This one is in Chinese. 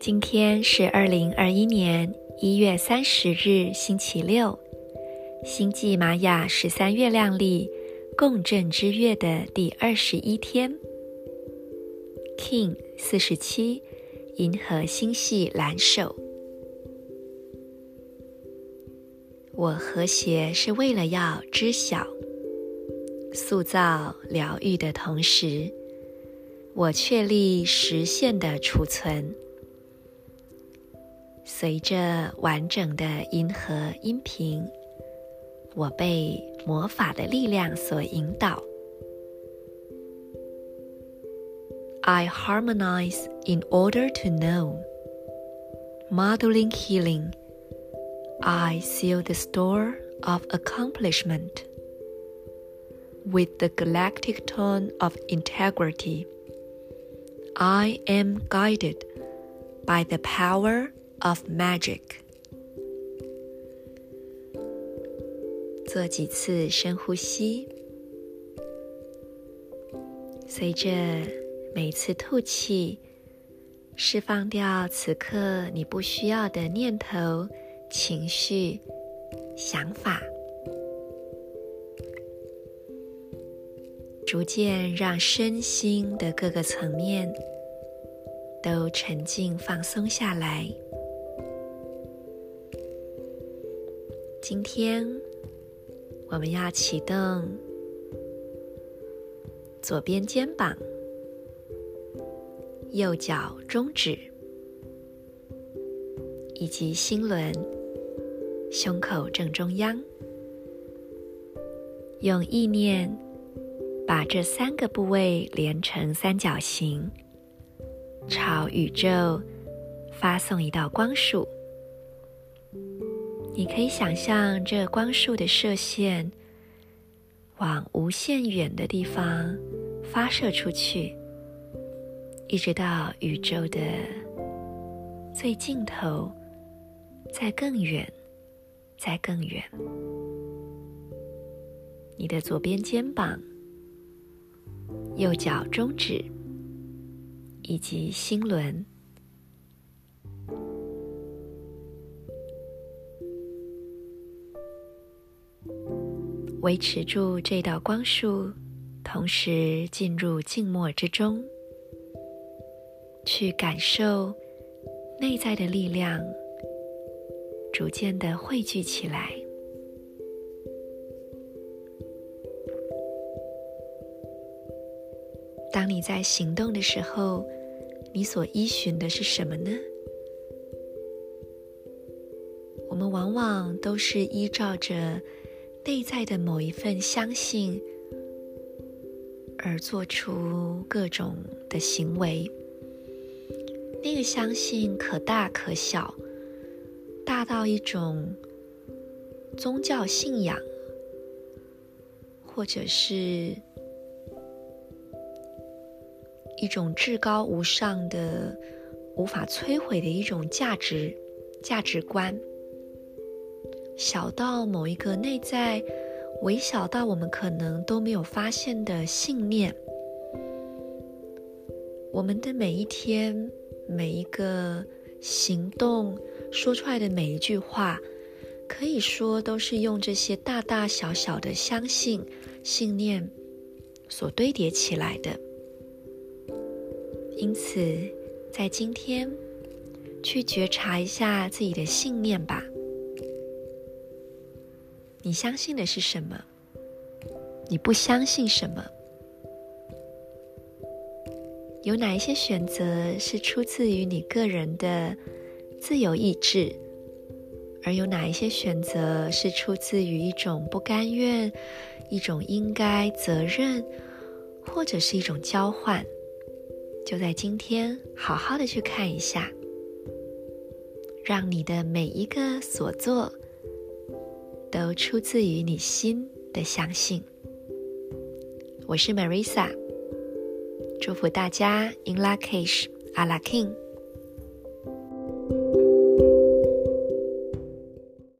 今天是二零二一年一月三十日，星期六，星际玛雅十三月亮历共振之月的第二十一天，King 四十七，银河星系蓝手。我和谐是为了要知晓、塑造、疗愈的同时，我确立实现的储存。随着完整的银河音频，我被魔法的力量所引导。I harmonize in order to know. Modeling healing. I seal the store of accomplishment with the galactic tone of integrity. I am guided by the power of magic。做几次深呼吸，随着每次吐气，释放掉此刻你不需要的念头、 情绪、想法，逐渐让身心的各个层面都沉静放松下来。今天我们要启动左边肩膀、右脚中指以及心轮、胸口正中央，用意念把这三个部位连成三角形，朝宇宙发送一道光束。你可以想象这光束的射线往无限远的地方发射出去，一直到宇宙的最尽头，再更远，再更远。你的左边肩膀、右脚中指以及心轮。维持住这道光束，同时进入静默之中，去感受内在的力量逐渐的汇聚起来。当你在行动的时候，你所依循的是什么呢？我们往往都是依照着。内在的某一份相信，而做出各种的行为。那个相信可大可小，大到一种宗教信仰，或者是一种至高无上的、无法摧毁的一种价值、价值观。小到某一个内在，微小到我们可能都没有发现的信念。我们的每一天，每一个行动，说出来的每一句话，可以说都是用这些大大小小的相信、信念所堆叠起来的。因此，在今天，去觉察一下自己的信念吧。你相信的是什么？你不相信什么？有哪一些选择是出自于你个人的自由意志？而有哪一些选择是出自于一种不甘愿、一种应该责任，或者是一种交换？就在今天，好好的去看一下，让你的每一个所做。都出自于你心的相信。我是 Marisa，祝福大家 In Lak'ech, Ala K'in。